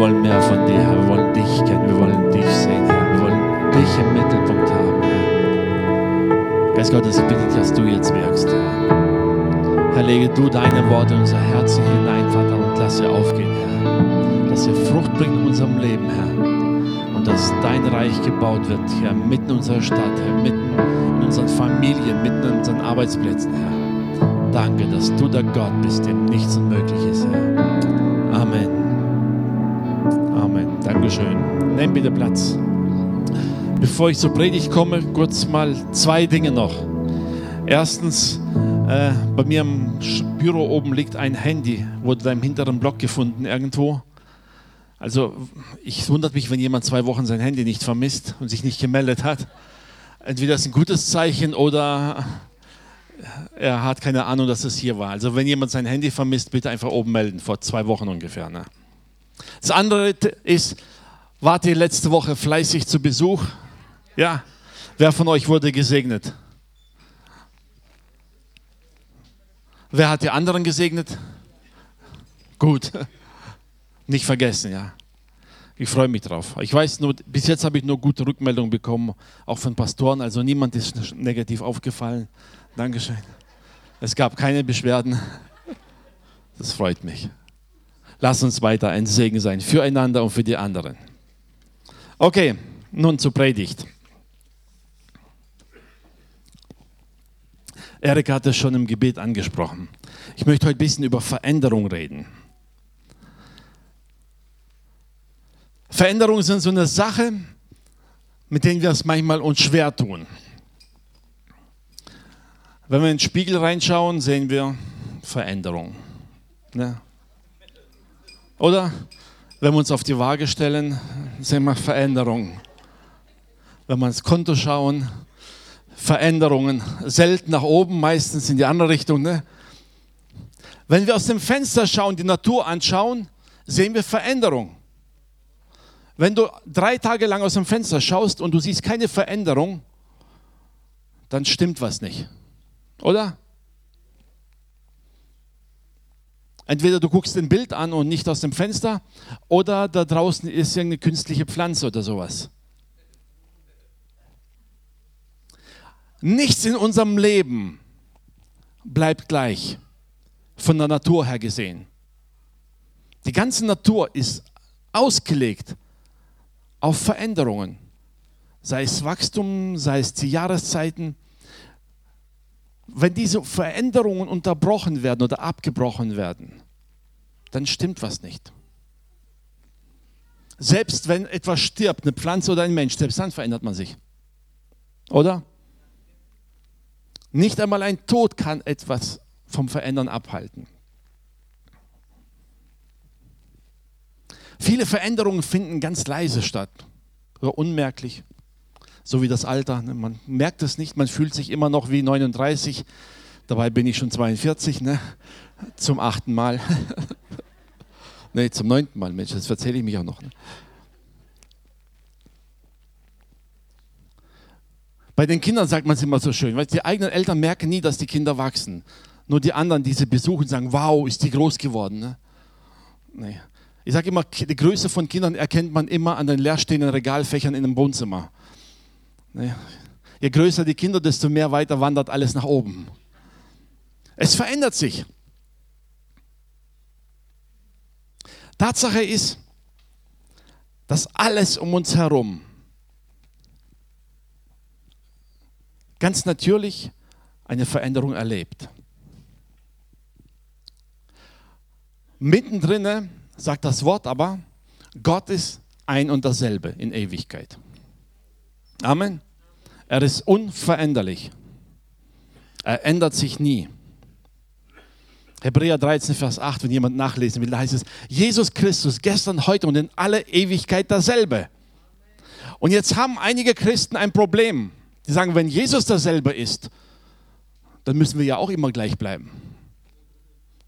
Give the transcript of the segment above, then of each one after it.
Wir wollen mehr von dir, Herr. Wir wollen dich kennen, wir wollen dich sehen, Herr. Wir wollen dich im Mittelpunkt haben, Herr. Geist Gottes, ich bitte dich, dass du jetzt wirkst, Herr. Herr, lege du deine Worte in unser Herzen hinein, Vater, und lass sie aufgehen, Herr. Dass sie Frucht bringen in unserem Leben, Herr. Und dass dein Reich gebaut wird, Herr, mitten in unserer Stadt, Herr, mitten in unseren Familien, mitten in unseren Arbeitsplätzen, Herr. Danke, dass du der Gott bist, dem nichts unmöglich ist, Herr. Amen. Dankeschön. Nimm bitte Platz. Bevor ich zur Predigt komme, kurz mal zwei Dinge noch. Erstens, äh, bei mir im Büro oben liegt ein Handy, wurde da im hinteren Block gefunden irgendwo. Also ich wundert mich, wenn jemand zwei Wochen sein Handy nicht vermisst und sich nicht gemeldet hat. Entweder ist ein gutes Zeichen oder er hat keine Ahnung, dass es hier war. Also wenn jemand sein Handy vermisst, bitte einfach oben melden, vor zwei Wochen ungefähr. Ne? Das andere ist, wart ihr letzte Woche fleißig zu Besuch? Ja. Wer von euch wurde gesegnet? Wer hat die anderen gesegnet? Gut. Nicht vergessen, ja. Ich freue mich drauf. Ich weiß nur, bis jetzt habe ich nur gute Rückmeldungen bekommen, auch von Pastoren. Also niemand ist negativ aufgefallen. Dankeschön. Es gab keine Beschwerden. Das freut mich. Lass uns weiter ein Segen sein füreinander und für die anderen. Okay, nun zur Predigt. Erik hat es schon im Gebet angesprochen. Ich möchte heute ein bisschen über Veränderung reden. Veränderungen sind so eine Sache, mit denen wir es manchmal uns schwer tun. Wenn wir in den Spiegel reinschauen, sehen wir Veränderung. Ne? Oder? Wenn wir uns auf die Waage stellen, sehen wir Veränderung. Wenn wir ins Konto schauen, Veränderungen. Selten nach oben, meistens in die andere Richtung. Ne? Wenn wir aus dem Fenster schauen, die Natur anschauen, sehen wir Veränderung. Wenn du drei Tage lang aus dem Fenster schaust und du siehst keine Veränderung, dann stimmt was nicht. Oder? Entweder du guckst ein Bild an und nicht aus dem Fenster, oder da draußen ist irgendeine künstliche Pflanze oder sowas. Nichts in unserem Leben bleibt gleich, von der Natur her gesehen. Die ganze Natur ist ausgelegt auf Veränderungen, sei es Wachstum, sei es die Jahreszeiten. Wenn diese Veränderungen unterbrochen werden oder abgebrochen werden, dann stimmt was nicht. Selbst wenn etwas stirbt, eine Pflanze oder ein Mensch, selbst dann verändert man sich. Oder? Nicht einmal ein Tod kann etwas vom Verändern abhalten. Viele Veränderungen finden ganz leise statt, oder unmerklich, so wie das Alter. Ne? Man merkt es nicht, man fühlt sich immer noch wie 39. Dabei bin ich schon 42, ne? zum achten Mal. ne, zum neunten Mal, Mensch, das erzähle ich mich auch noch. Ne? Bei den Kindern sagt man es immer so schön, weil die eigenen Eltern merken nie, dass die Kinder wachsen. Nur die anderen, die sie besuchen, sagen, wow, ist die groß geworden. Ne? Nee. Ich sage immer, die Größe von Kindern erkennt man immer an den leerstehenden Regalfächern in einem Wohnzimmer. Je größer die Kinder, desto mehr weiter wandert alles nach oben. Es verändert sich. Tatsache ist, dass alles um uns herum ganz natürlich eine Veränderung erlebt. Mittendrin sagt das Wort aber, Gott ist ein und dasselbe in Ewigkeit. Amen. Er ist unveränderlich. Er ändert sich nie. Hebräer 13, Vers 8, wenn jemand nachlesen will, da heißt es, Jesus Christus gestern, heute und in aller Ewigkeit dasselbe. Und jetzt haben einige Christen ein Problem. Die sagen, wenn Jesus dasselbe ist, dann müssen wir ja auch immer gleich bleiben.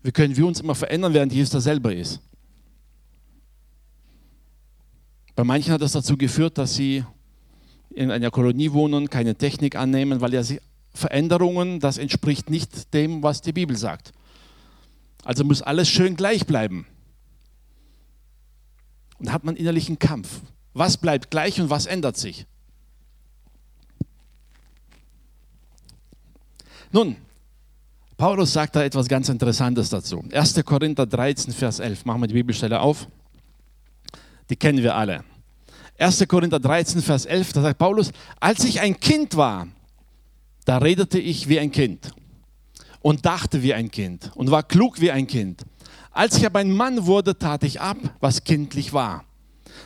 Wie können wir uns immer verändern, während Jesus dasselbe ist? Bei manchen hat das dazu geführt, dass sie in einer Kolonie wohnen, keine Technik annehmen, weil ja Veränderungen, das entspricht nicht dem, was die Bibel sagt. Also muss alles schön gleich bleiben. Und da hat man innerlichen Kampf. Was bleibt gleich und was ändert sich? Nun, Paulus sagt da etwas ganz Interessantes dazu. 1. Korinther 13, Vers 11. Machen wir die Bibelstelle auf. Die kennen wir alle. 1. Korinther 13, Vers 11, da sagt Paulus, als ich ein Kind war, da redete ich wie ein Kind und dachte wie ein Kind und war klug wie ein Kind. Als ich aber ein Mann wurde, tat ich ab, was kindlich war.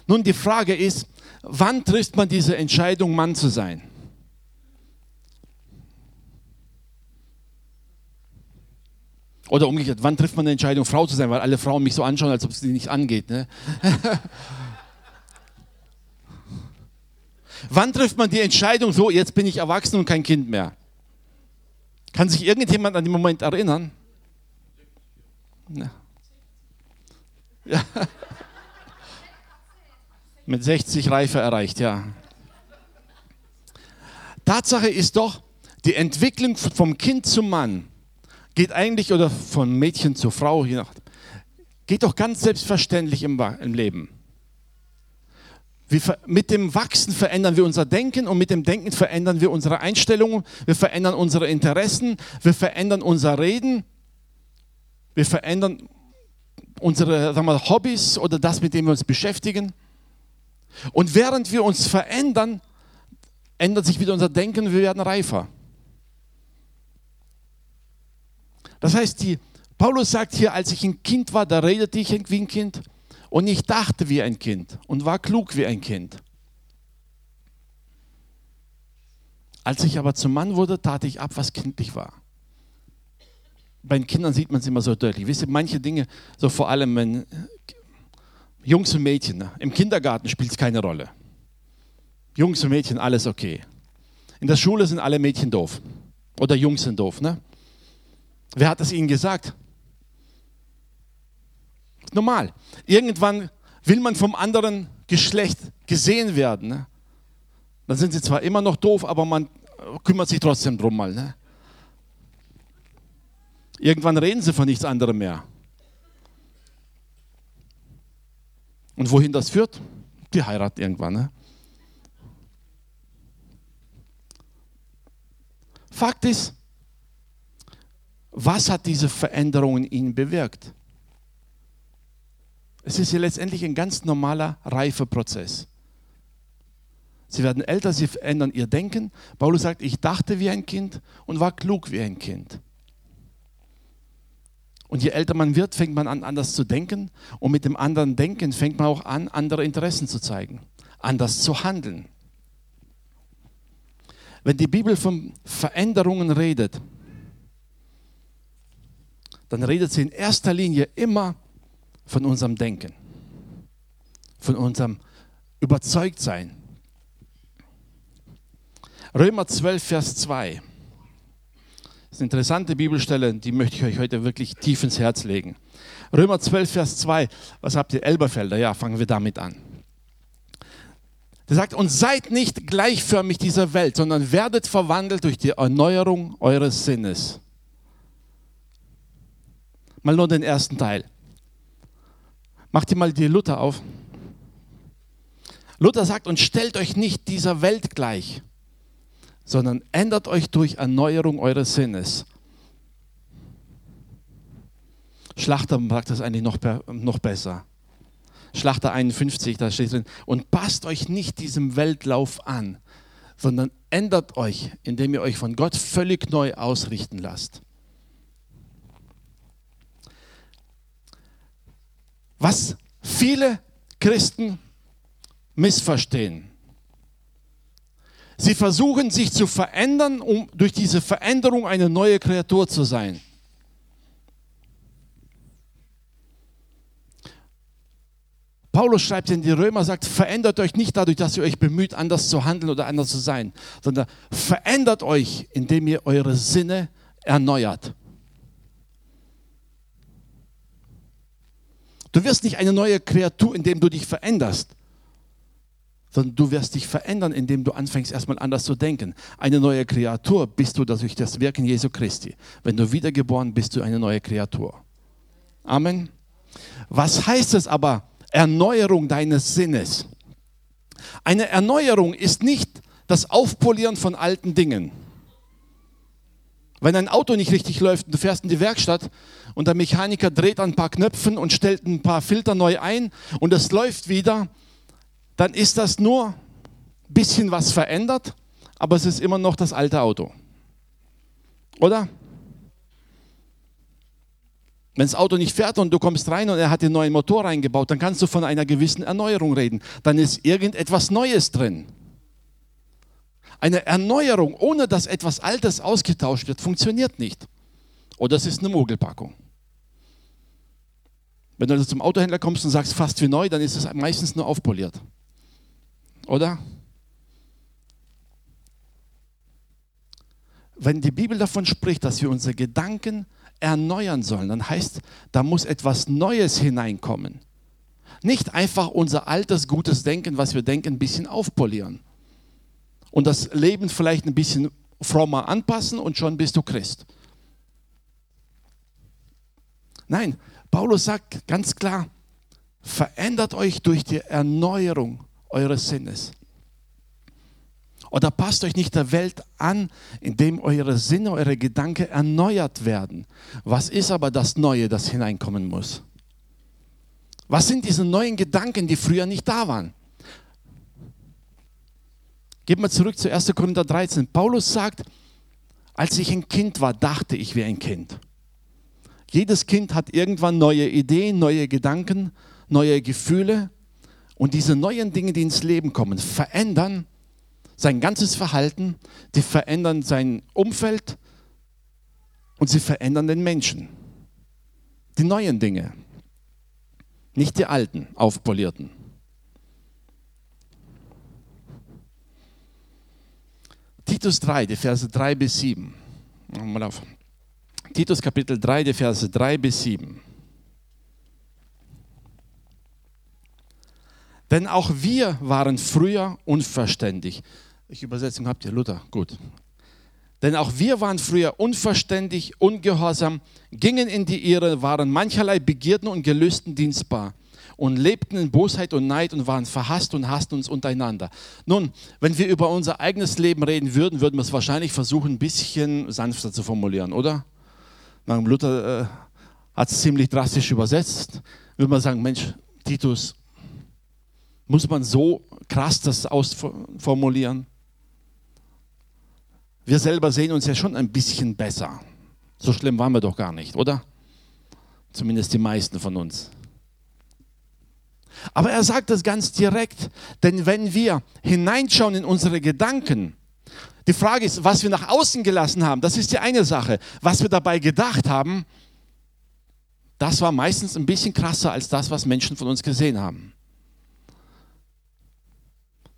Nun, die Frage ist, wann trifft man diese Entscheidung, Mann zu sein? Oder umgekehrt, wann trifft man eine Entscheidung, Frau zu sein, weil alle Frauen mich so anschauen, als ob es sie nicht angeht. Ne? wann trifft man die Entscheidung, so, jetzt bin ich erwachsen und kein Kind mehr? Kann sich irgendjemand an den Moment erinnern? Ja. ja. Mit 60 Reife erreicht, ja. Tatsache ist doch, die Entwicklung vom Kind zum Mann geht eigentlich, oder von Mädchen zur Frau, je nach, geht doch ganz selbstverständlich im, im Leben. Wir, mit dem Wachsen verändern wir unser Denken und mit dem Denken verändern wir unsere Einstellungen, wir verändern unsere Interessen, wir verändern unser Reden, wir verändern unsere sagen wir, Hobbys oder das, mit dem wir uns beschäftigen. Und während wir uns verändern, ändert sich wieder unser Denken, wir werden reifer. Das heißt, die, Paulus sagt hier, als ich ein Kind war, da redete ich wie ein Kind und ich dachte wie ein Kind und war klug wie ein Kind. Als ich aber zum Mann wurde, tat ich ab, was kindlich war. Bei den Kindern sieht man es immer so deutlich. Wisst ihr, manche Dinge, so vor allem wenn Jungs und Mädchen, ne? im Kindergarten spielt es keine Rolle. Jungs und Mädchen, alles okay. In der Schule sind alle Mädchen doof. Oder Jungs sind doof. Ne? Wer hat das ihnen gesagt? Normal. Irgendwann will man vom anderen Geschlecht gesehen werden. Ne? Dann sind sie zwar immer noch doof, aber man kümmert sich trotzdem drum mal. Ne? Irgendwann reden sie von nichts anderem mehr. Und wohin das führt? Die heiraten irgendwann. Ne? Fakt ist, was hat diese Veränderung in ihnen bewirkt? Es ist ja letztendlich ein ganz normaler Reifeprozess. Sie werden älter, sie verändern ihr Denken. Paulus sagt, ich dachte wie ein Kind und war klug wie ein Kind. Und je älter man wird, fängt man an, anders zu denken. Und mit dem anderen Denken fängt man auch an, andere Interessen zu zeigen, anders zu handeln. Wenn die Bibel von Veränderungen redet, dann redet sie in erster Linie immer von unserem Denken, von unserem Überzeugtsein. Römer 12, Vers 2. Das ist eine interessante Bibelstelle, die möchte ich euch heute wirklich tief ins Herz legen. Römer 12, Vers 2. Was habt ihr? Elberfelder. Ja, fangen wir damit an. Der sagt, und seid nicht gleichförmig dieser Welt, sondern werdet verwandelt durch die Erneuerung eures Sinnes Mal nur den ersten Teil. Mach dir mal die Luther auf. Luther sagt, und stellt euch nicht dieser Welt gleich, sondern ändert euch durch Erneuerung eures Sinnes. Schlachter sagt das eigentlich noch, noch besser. Schlachter 51, da steht drin, und passt euch nicht diesem Weltlauf an, sondern ändert euch, indem ihr euch von Gott völlig neu ausrichten lasst. Was viele Christen missverstehen. Sie versuchen sich zu verändern, um durch diese Veränderung eine neue Kreatur zu sein. Paulus schreibt in die Römer, sagt, verändert euch nicht dadurch, dass ihr euch bemüht, anders zu handeln oder anders zu sein, sondern verändert euch, indem ihr eure Sinne erneuert. Du wirst nicht eine neue Kreatur, indem du dich veränderst, sondern du wirst dich verändern, indem du anfängst erstmal anders zu denken. Eine neue Kreatur bist du durch das Wirken Jesu Christi. Wenn du wiedergeboren bist, du eine neue Kreatur. Amen. Was heißt es aber, Erneuerung deines Sinnes. Eine Erneuerung ist nicht das Aufpolieren von alten Dingen. Wenn ein Auto nicht richtig läuft und du fährst in die Werkstatt und der Mechaniker dreht ein paar Knöpfen und stellt ein paar Filter neu ein und es läuft wieder, dann ist das nur ein bisschen was verändert, aber es ist immer noch das alte Auto. Oder? Wenn das Auto nicht fährt und du kommst rein und er hat den neuen Motor reingebaut, dann kannst du von einer gewissen Erneuerung reden. Dann ist irgendetwas Neues drin. Eine Erneuerung, ohne dass etwas Altes ausgetauscht wird, funktioniert nicht. Oder es ist eine Mogelpackung. Wenn du also zum Autohändler kommst und sagst fast wie neu, dann ist es meistens nur aufpoliert. Oder? Wenn die Bibel davon spricht, dass wir unsere Gedanken erneuern sollen, dann heißt, da muss etwas Neues hineinkommen. Nicht einfach unser altes gutes Denken, was wir denken, ein bisschen aufpolieren. Und das Leben vielleicht ein bisschen frommer anpassen und schon bist du Christ. Nein, Paulus sagt ganz klar, verändert euch durch die Erneuerung eures Sinnes. Oder passt euch nicht der Welt an, indem eure Sinne, eure Gedanken erneuert werden. Was ist aber das Neue, das hineinkommen muss? Was sind diese neuen Gedanken, die früher nicht da waren? Gehen wir zurück zu 1. Korinther 13. Paulus sagt, als ich ein Kind war, dachte ich wie ein Kind. Jedes Kind hat irgendwann neue Ideen, neue Gedanken, neue Gefühle. Und diese neuen Dinge, die ins Leben kommen, verändern sein ganzes Verhalten, die verändern sein Umfeld und sie verändern den Menschen. Die neuen Dinge, nicht die alten, aufpolierten. Titus 3, die Verse 3 bis 7. Mal auf. Titus Kapitel 3, die Verse 3 bis 7. Denn auch wir waren früher unverständig. Ich Übersetzung habt ihr, Luther, gut. Denn auch wir waren früher unverständig, ungehorsam, gingen in die Irre, waren mancherlei Begierden und Gelüsten dienstbar und lebten in Bosheit und Neid und waren verhasst und hassten uns untereinander. Nun, wenn wir über unser eigenes Leben reden würden, würden wir es wahrscheinlich versuchen, ein bisschen sanfter zu formulieren, oder? Luther äh, hat es ziemlich drastisch übersetzt. Würde man sagen, Mensch, Titus, muss man so krass das ausformulieren? Wir selber sehen uns ja schon ein bisschen besser. So schlimm waren wir doch gar nicht, oder? Zumindest die meisten von uns. Aber er sagt das ganz direkt, denn wenn wir hineinschauen in unsere Gedanken, die Frage ist, was wir nach außen gelassen haben, das ist die eine Sache. Was wir dabei gedacht haben, das war meistens ein bisschen krasser als das, was Menschen von uns gesehen haben.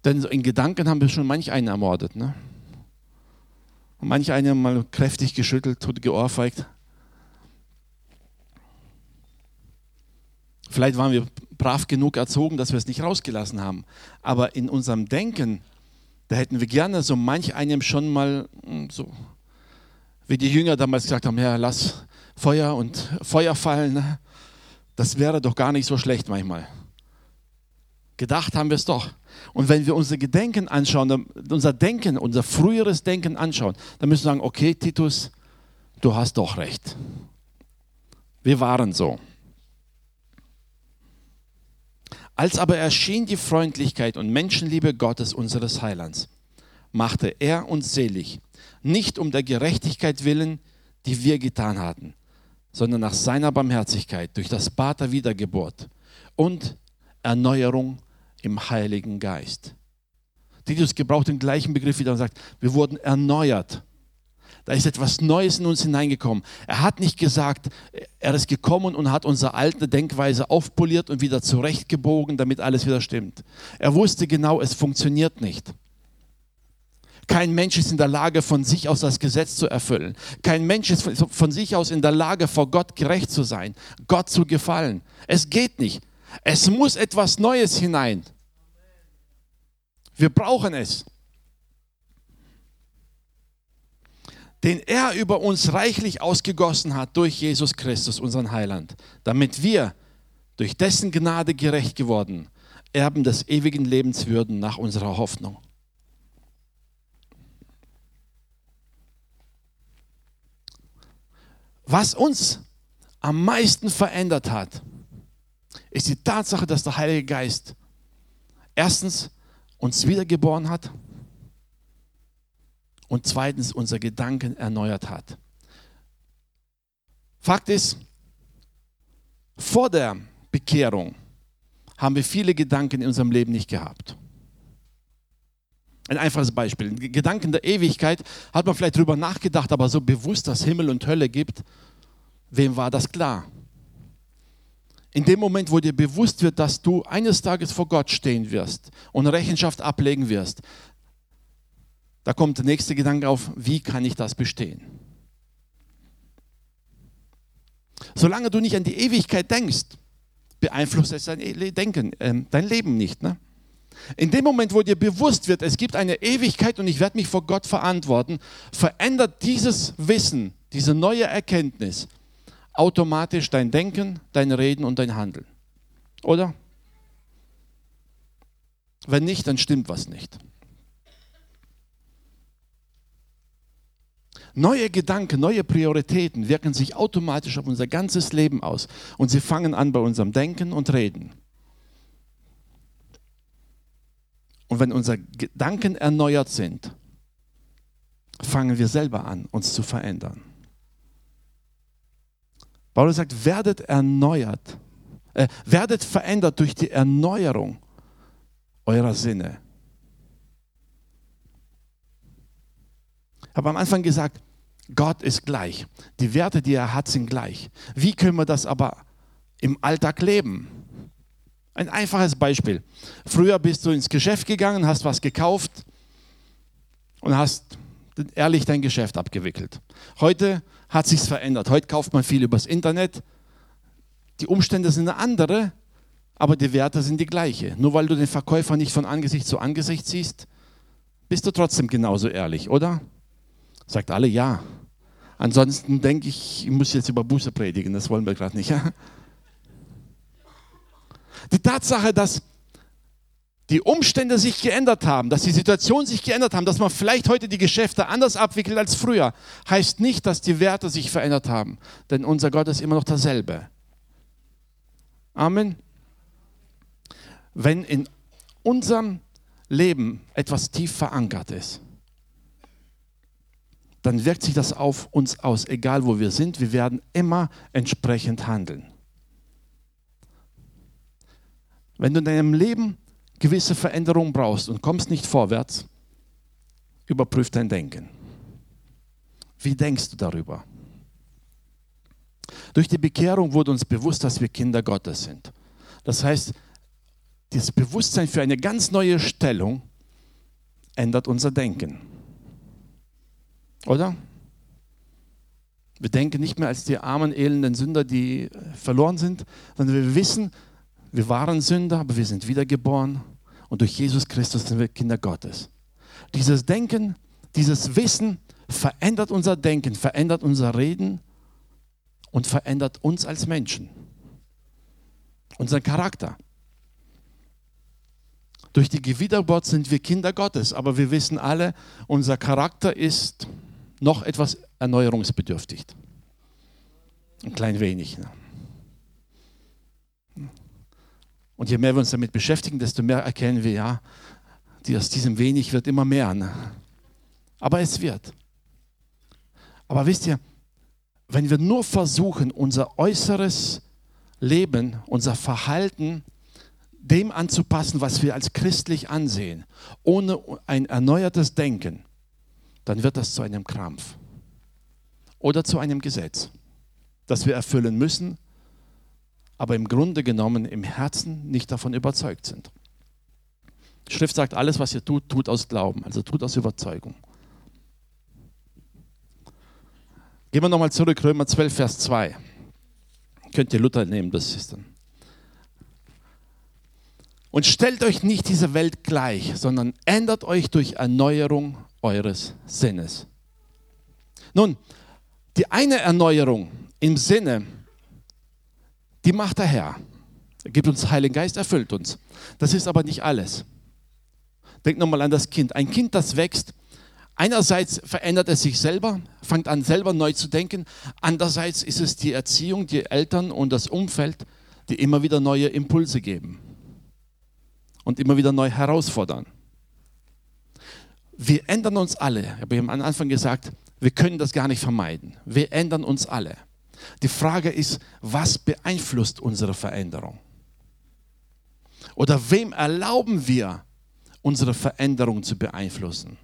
Denn in Gedanken haben wir schon manch einen ermordet. Ne? Und manch einer mal kräftig geschüttelt und geohrfeigt. Vielleicht waren wir brav genug erzogen, dass wir es nicht rausgelassen haben. Aber in unserem Denken, da hätten wir gerne so manch einem schon mal hm, so, wie die Jünger damals gesagt haben, ja, lass Feuer und Feuer fallen. Ne? Das wäre doch gar nicht so schlecht manchmal. Gedacht haben wir es doch. Und wenn wir unser Gedenken anschauen, unser Denken, unser früheres Denken anschauen, dann müssen wir sagen, okay, Titus, du hast doch recht. Wir waren so. Als aber erschien die Freundlichkeit und Menschenliebe Gottes, unseres Heilands, machte er uns selig, nicht um der Gerechtigkeit willen, die wir getan hatten, sondern nach seiner Barmherzigkeit durch das Bad der Wiedergeburt und Erneuerung im Heiligen Geist. Titus gebraucht den gleichen Begriff wieder und sagt, wir wurden erneuert. Da ist etwas Neues in uns hineingekommen. Er hat nicht gesagt, er ist gekommen und hat unsere alte Denkweise aufpoliert und wieder zurechtgebogen, damit alles wieder stimmt. Er wusste genau, es funktioniert nicht. Kein Mensch ist in der Lage, von sich aus das Gesetz zu erfüllen. Kein Mensch ist von sich aus in der Lage, vor Gott gerecht zu sein, Gott zu gefallen. Es geht nicht. Es muss etwas Neues hinein. Wir brauchen es. Den er über uns reichlich ausgegossen hat durch Jesus Christus, unseren Heiland, damit wir durch dessen Gnade gerecht geworden, Erben des ewigen Lebens würden nach unserer Hoffnung. Was uns am meisten verändert hat, ist die Tatsache, dass der Heilige Geist erstens uns wiedergeboren hat und zweitens unsere Gedanken erneuert hat. Fakt ist, vor der Bekehrung haben wir viele Gedanken in unserem Leben nicht gehabt. Ein einfaches Beispiel. Gedanken der Ewigkeit hat man vielleicht darüber nachgedacht, aber so bewusst, dass Himmel und Hölle gibt, wem war das klar? In dem Moment, wo dir bewusst wird, dass du eines Tages vor Gott stehen wirst und Rechenschaft ablegen wirst, da kommt der nächste Gedanke auf, wie kann ich das bestehen? Solange du nicht an die Ewigkeit denkst, beeinflusst es dein Denken, äh, dein Leben nicht. Ne? In dem Moment, wo dir bewusst wird, es gibt eine Ewigkeit und ich werde mich vor Gott verantworten, verändert dieses Wissen, diese neue Erkenntnis automatisch dein Denken, dein Reden und dein Handeln. Oder? Wenn nicht, dann stimmt was nicht. Neue Gedanken, neue Prioritäten wirken sich automatisch auf unser ganzes Leben aus. Und sie fangen an bei unserem Denken und Reden. Und wenn unsere Gedanken erneuert sind, fangen wir selber an, uns zu verändern. Paulus sagt, werdet erneuert, äh, werdet verändert durch die Erneuerung eurer Sinne. Habe am Anfang gesagt, Gott ist gleich. Die Werte, die er hat, sind gleich. Wie können wir das aber im Alltag leben? Ein einfaches Beispiel. Früher bist du ins Geschäft gegangen, hast was gekauft und hast ehrlich dein Geschäft abgewickelt. Heute hat sich verändert. Heute kauft man viel übers Internet. Die Umstände sind andere, aber die Werte sind die gleiche. Nur weil du den Verkäufer nicht von Angesicht zu Angesicht siehst, bist du trotzdem genauso ehrlich, oder? Sagt alle ja. Ansonsten denke ich, ich muss jetzt über Buße predigen, das wollen wir gerade nicht. Ja? Die Tatsache, dass die Umstände sich geändert haben, dass die Situation sich geändert haben, dass man vielleicht heute die Geschäfte anders abwickelt als früher, heißt nicht, dass die Werte sich verändert haben. Denn unser Gott ist immer noch derselbe. Amen. Wenn in unserem Leben etwas tief verankert ist, dann wirkt sich das auf uns aus, egal wo wir sind. Wir werden immer entsprechend handeln. Wenn du in deinem Leben gewisse Veränderungen brauchst und kommst nicht vorwärts, überprüf dein Denken. Wie denkst du darüber? Durch die Bekehrung wurde uns bewusst, dass wir Kinder Gottes sind. Das heißt, das Bewusstsein für eine ganz neue Stellung ändert unser Denken. Oder? Wir denken nicht mehr als die armen, elenden Sünder, die verloren sind, sondern wir wissen, wir waren Sünder, aber wir sind wiedergeboren und durch Jesus Christus sind wir Kinder Gottes. Dieses Denken, dieses Wissen verändert unser Denken, verändert unser Reden und verändert uns als Menschen, unseren Charakter. Durch die Wiedergeburt sind wir Kinder Gottes, aber wir wissen alle, unser Charakter ist noch etwas erneuerungsbedürftig. Ein klein wenig. Ne? Und je mehr wir uns damit beschäftigen, desto mehr erkennen wir, ja, aus diesem wenig wird immer mehr. Ne? Aber es wird. Aber wisst ihr, wenn wir nur versuchen, unser äußeres Leben, unser Verhalten dem anzupassen, was wir als christlich ansehen, ohne ein erneuertes Denken, dann wird das zu einem Krampf oder zu einem Gesetz, das wir erfüllen müssen, aber im Grunde genommen im Herzen nicht davon überzeugt sind. Die Schrift sagt, alles, was ihr tut, tut aus Glauben, also tut aus Überzeugung. Gehen wir nochmal zurück, Römer 12, Vers 2. Könnt ihr Luther nehmen, das ist dann. Und stellt euch nicht dieser Welt gleich, sondern ändert euch durch Erneuerung eures Sinnes. Nun, die eine Erneuerung im Sinne, die macht der Herr. Er gibt uns Heiligen Geist, erfüllt uns. Das ist aber nicht alles. Denk nochmal an das Kind. Ein Kind, das wächst, einerseits verändert es sich selber, fängt an selber neu zu denken. Andererseits ist es die Erziehung, die Eltern und das Umfeld, die immer wieder neue Impulse geben und immer wieder neu herausfordern. Wir ändern uns alle. Ich habe am Anfang gesagt, wir können das gar nicht vermeiden. Wir ändern uns alle. Die Frage ist, was beeinflusst unsere Veränderung? Oder wem erlauben wir, unsere Veränderung zu beeinflussen?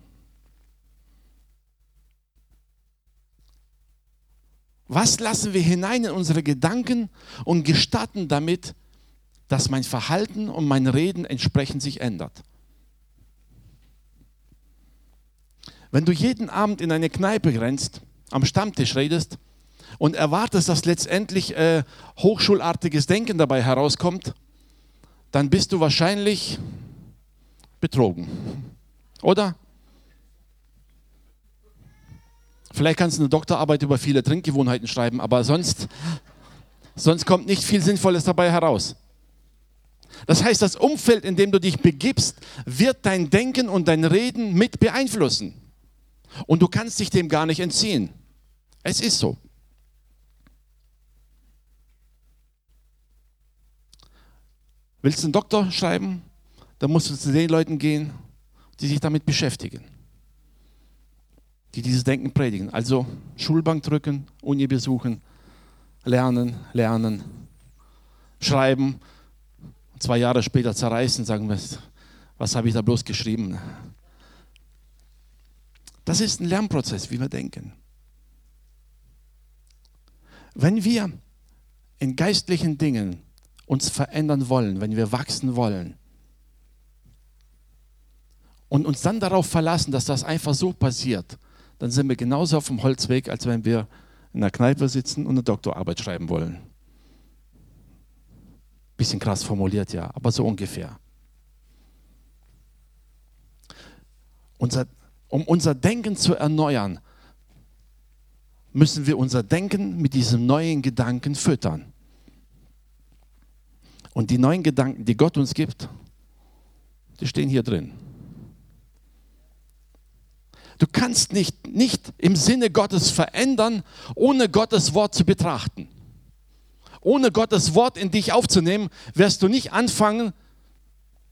Was lassen wir hinein in unsere Gedanken und gestatten damit, dass mein Verhalten und mein Reden entsprechend sich ändert? Wenn du jeden Abend in eine Kneipe rennst, am Stammtisch redest und erwartest, dass letztendlich äh, hochschulartiges Denken dabei herauskommt, dann bist du wahrscheinlich betrogen. Oder? Vielleicht kannst du eine Doktorarbeit über viele Trinkgewohnheiten schreiben, aber sonst, sonst kommt nicht viel Sinnvolles dabei heraus. Das heißt, das Umfeld, in dem du dich begibst, wird dein Denken und dein Reden mit beeinflussen. Und du kannst dich dem gar nicht entziehen. Es ist so. Willst du einen Doktor schreiben? Dann musst du zu den Leuten gehen, die sich damit beschäftigen. Die dieses Denken predigen. Also Schulbank drücken, Uni besuchen, lernen, lernen, schreiben. Zwei Jahre später zerreißen, sagen wir, was habe ich da bloß geschrieben? Das ist ein Lernprozess, wie wir denken. Wenn wir in geistlichen Dingen uns verändern wollen, wenn wir wachsen wollen und uns dann darauf verlassen, dass das einfach so passiert, dann sind wir genauso auf dem Holzweg, als wenn wir in der Kneipe sitzen und eine Doktorarbeit schreiben wollen. Bisschen krass formuliert, ja, aber so ungefähr. Unser um unser Denken zu erneuern, müssen wir unser Denken mit diesem neuen Gedanken füttern. Und die neuen Gedanken, die Gott uns gibt, die stehen hier drin. Du kannst nicht, nicht im Sinne Gottes verändern, ohne Gottes Wort zu betrachten. Ohne Gottes Wort in dich aufzunehmen, wirst du nicht anfangen,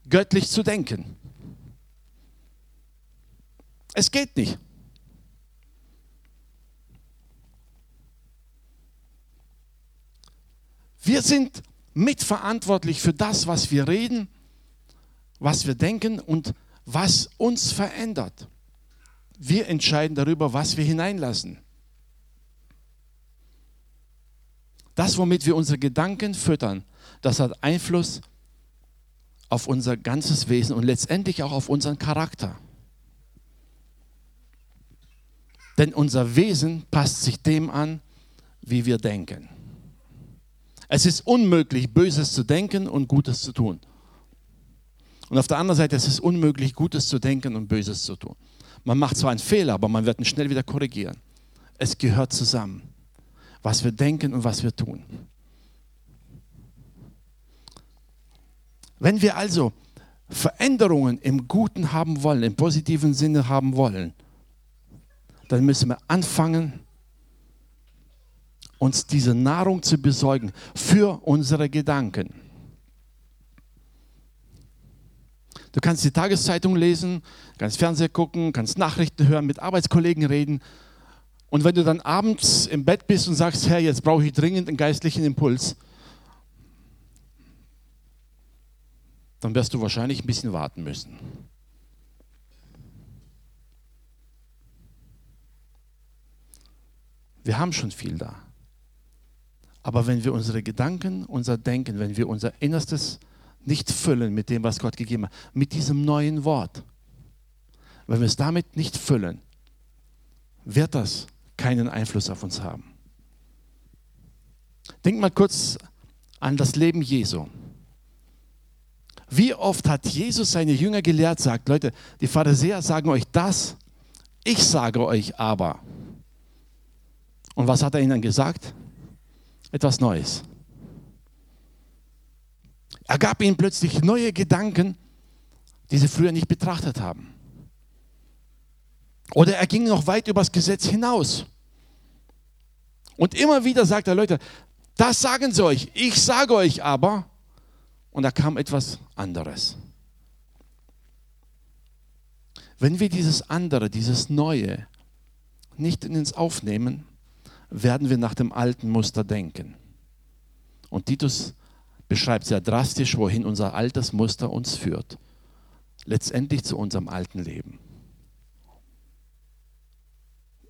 göttlich zu denken. Es geht nicht. Wir sind mitverantwortlich für das, was wir reden, was wir denken und was uns verändert. Wir entscheiden darüber, was wir hineinlassen. Das, womit wir unsere Gedanken füttern, das hat Einfluss auf unser ganzes Wesen und letztendlich auch auf unseren Charakter. Denn unser Wesen passt sich dem an, wie wir denken. Es ist unmöglich, Böses zu denken und Gutes zu tun. Und auf der anderen Seite es ist es unmöglich, Gutes zu denken und Böses zu tun. Man macht zwar einen Fehler, aber man wird ihn schnell wieder korrigieren. Es gehört zusammen, was wir denken und was wir tun. Wenn wir also Veränderungen im Guten haben wollen, im positiven Sinne haben wollen, dann müssen wir anfangen, uns diese Nahrung zu besorgen für unsere Gedanken. Du kannst die Tageszeitung lesen, kannst Fernseher gucken, kannst Nachrichten hören, mit Arbeitskollegen reden. Und wenn du dann abends im Bett bist und sagst, Herr, jetzt brauche ich dringend einen geistlichen Impuls, dann wirst du wahrscheinlich ein bisschen warten müssen. Wir haben schon viel da. Aber wenn wir unsere Gedanken, unser Denken, wenn wir unser Innerstes nicht füllen mit dem, was Gott gegeben hat, mit diesem neuen Wort, wenn wir es damit nicht füllen, wird das keinen Einfluss auf uns haben. Denk mal kurz an das Leben Jesu. Wie oft hat Jesus seine Jünger gelehrt, sagt, Leute, die Pharisäer sagen euch das, ich sage euch aber. Und was hat er ihnen gesagt? Etwas Neues. Er gab ihnen plötzlich neue Gedanken, die sie früher nicht betrachtet haben. Oder er ging noch weit übers Gesetz hinaus. Und immer wieder sagt er, Leute, das sagen sie euch, ich sage euch aber. Und da kam etwas anderes. Wenn wir dieses andere, dieses Neue nicht in uns aufnehmen, werden wir nach dem alten Muster denken. Und Titus beschreibt sehr drastisch, wohin unser altes Muster uns führt. Letztendlich zu unserem alten Leben.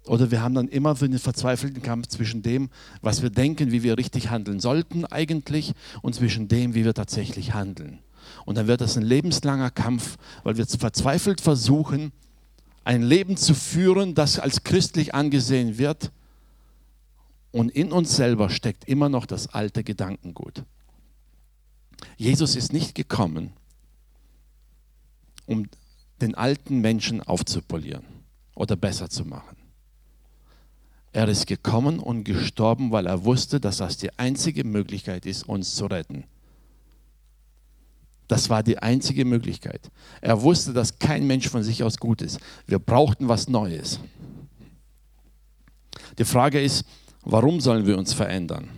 Oder wir haben dann immer so einen verzweifelten Kampf zwischen dem, was wir denken, wie wir richtig handeln sollten eigentlich, und zwischen dem, wie wir tatsächlich handeln. Und dann wird das ein lebenslanger Kampf, weil wir verzweifelt versuchen, ein Leben zu führen, das als christlich angesehen wird. Und in uns selber steckt immer noch das alte Gedankengut. Jesus ist nicht gekommen, um den alten Menschen aufzupolieren oder besser zu machen. Er ist gekommen und gestorben, weil er wusste, dass das die einzige Möglichkeit ist, uns zu retten. Das war die einzige Möglichkeit. Er wusste, dass kein Mensch von sich aus gut ist. Wir brauchten was Neues. Die Frage ist, warum sollen wir uns verändern?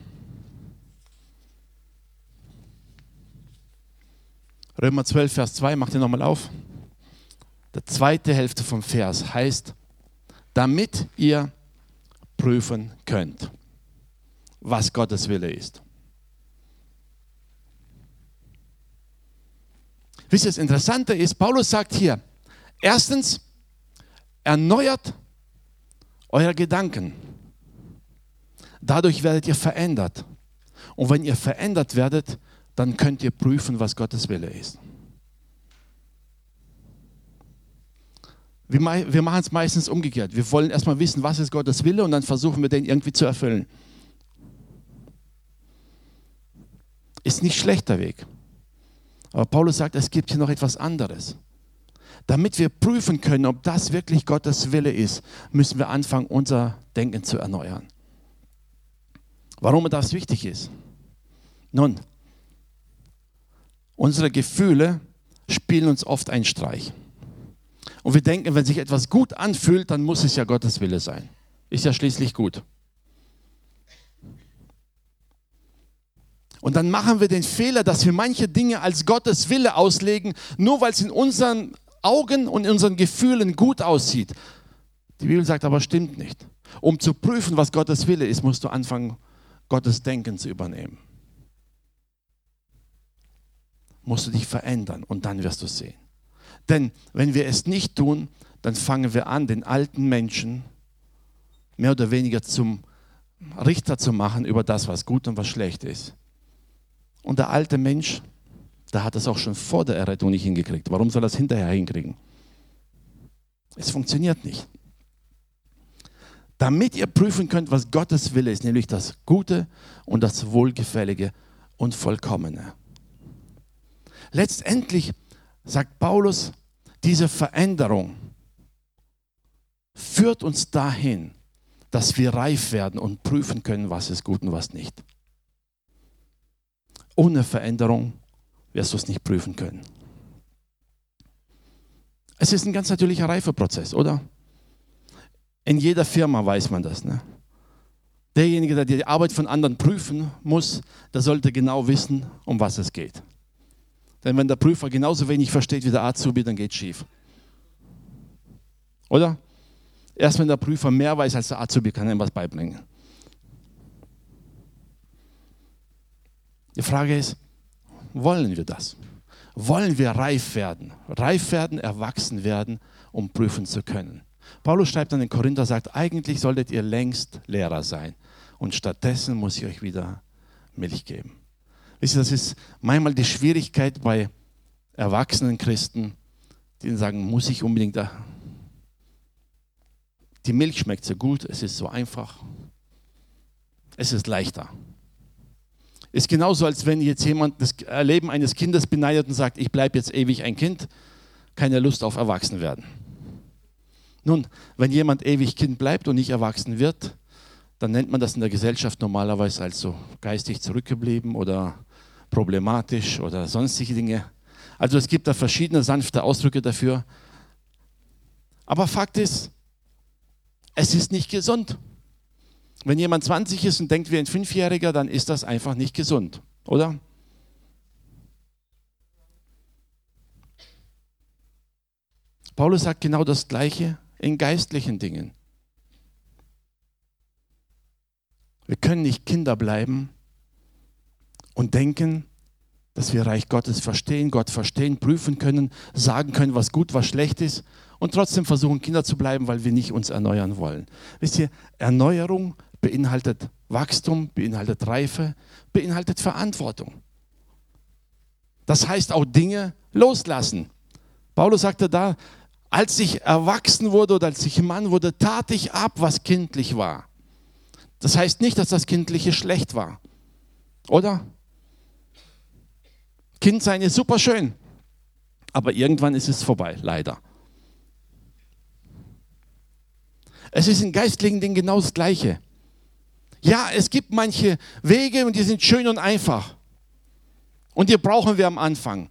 Römer 12, Vers 2, macht ihr nochmal auf. Die zweite Hälfte vom Vers heißt, damit ihr prüfen könnt, was Gottes Wille ist. Wisst ihr, das Interessante ist, Paulus sagt hier, erstens, erneuert eure Gedanken. Dadurch werdet ihr verändert. Und wenn ihr verändert werdet, dann könnt ihr prüfen, was Gottes Wille ist. Wir, machen es meistens umgekehrt. Wir wollen erstmal wissen, was ist Gottes Wille und dann versuchen wir den irgendwie zu erfüllen. Ist nicht schlechter Weg. Aber Paulus sagt, es gibt hier noch etwas anderes. Damit wir prüfen können, ob das wirklich Gottes Wille ist, müssen wir anfangen, unser Denken zu erneuern. Warum das wichtig ist? Nun, unsere Gefühle spielen uns oft einen Streich. Und wir denken, wenn sich etwas gut anfühlt, dann muss es ja Gottes Wille sein. Ist ja schließlich gut. Und dann machen wir den Fehler, dass wir manche Dinge als Gottes Wille auslegen, nur weil es in unseren Augen und in unseren Gefühlen gut aussieht. Die Bibel sagt aber, stimmt nicht. Um zu prüfen, was Gottes Wille ist, musst du anfangen, Gottes Denken zu übernehmen. Musst du dich verändern und dann wirst du sehen. Denn wenn wir es nicht tun, dann fangen wir an, den alten Menschen mehr oder weniger zum Richter zu machen über das, was gut und was schlecht ist. Und der alte Mensch, der hat das auch schon vor der Errettung nicht hingekriegt. Warum soll er das hinterher hinkriegen? Es funktioniert nicht. Damit ihr prüfen könnt, was Gottes Wille ist, nämlich das Gute und das Wohlgefällige und Vollkommene. Letztendlich sagt Paulus, diese Veränderung führt uns dahin, dass wir reif werden und prüfen können, was ist gut und was nicht. Ohne Veränderung wirst du es nicht prüfen können. Es ist ein ganz natürlicher Reifeprozess, oder? In jeder Firma weiß man das. Ne? Derjenige, der die Arbeit von anderen prüfen muss, der sollte genau wissen, um was es geht. Denn wenn der Prüfer genauso wenig versteht wie der Azubi, dann geht es schief. Oder? Erst wenn der Prüfer mehr weiß als der Azubi, kann er ihm was beibringen. Die Frage ist, wollen wir das? Wollen wir reif werden? Reif werden, erwachsen werden, um prüfen zu können. Paulus schreibt an den Korinther, sagt, eigentlich solltet ihr längst Lehrer sein. Und stattdessen muss ich euch wieder Milch geben. Wisst ihr, das ist manchmal die Schwierigkeit bei erwachsenen Christen, die sagen, muss ich unbedingt da. Die Milch schmeckt so gut, es ist so einfach, es ist leichter. Ist genauso, als wenn jetzt jemand das Leben eines Kindes beneidet und sagt, ich bleibe jetzt ewig ein Kind, keine Lust auf Erwachsenwerden. Nun, wenn jemand ewig Kind bleibt und nicht erwachsen wird, dann nennt man das in der Gesellschaft normalerweise als so geistig zurückgeblieben oder problematisch oder sonstige Dinge. Also es gibt da verschiedene sanfte Ausdrücke dafür. Aber Fakt ist, es ist nicht gesund. Wenn jemand 20 ist und denkt wie ein Fünfjähriger, dann ist das einfach nicht gesund, oder? Paulus sagt genau das Gleiche in geistlichen Dingen. Wir können nicht Kinder bleiben und denken, dass wir Reich Gottes verstehen, Gott verstehen, prüfen können, sagen können, was gut, was schlecht ist und trotzdem versuchen, Kinder zu bleiben, weil wir nicht uns erneuern wollen. Wisst ihr, Erneuerung beinhaltet Wachstum, beinhaltet Reife, beinhaltet Verantwortung. Das heißt auch Dinge loslassen. Paulus sagte da, als ich erwachsen wurde oder als ich Mann wurde, tat ich ab, was kindlich war. Das heißt nicht, dass das Kindliche schlecht war. Oder? Kindsein ist super schön, aber irgendwann ist es vorbei, leider. Es ist in geistlichen Dingen genau das Gleiche. Ja, es gibt manche Wege und die sind schön und einfach. Und die brauchen wir am Anfang.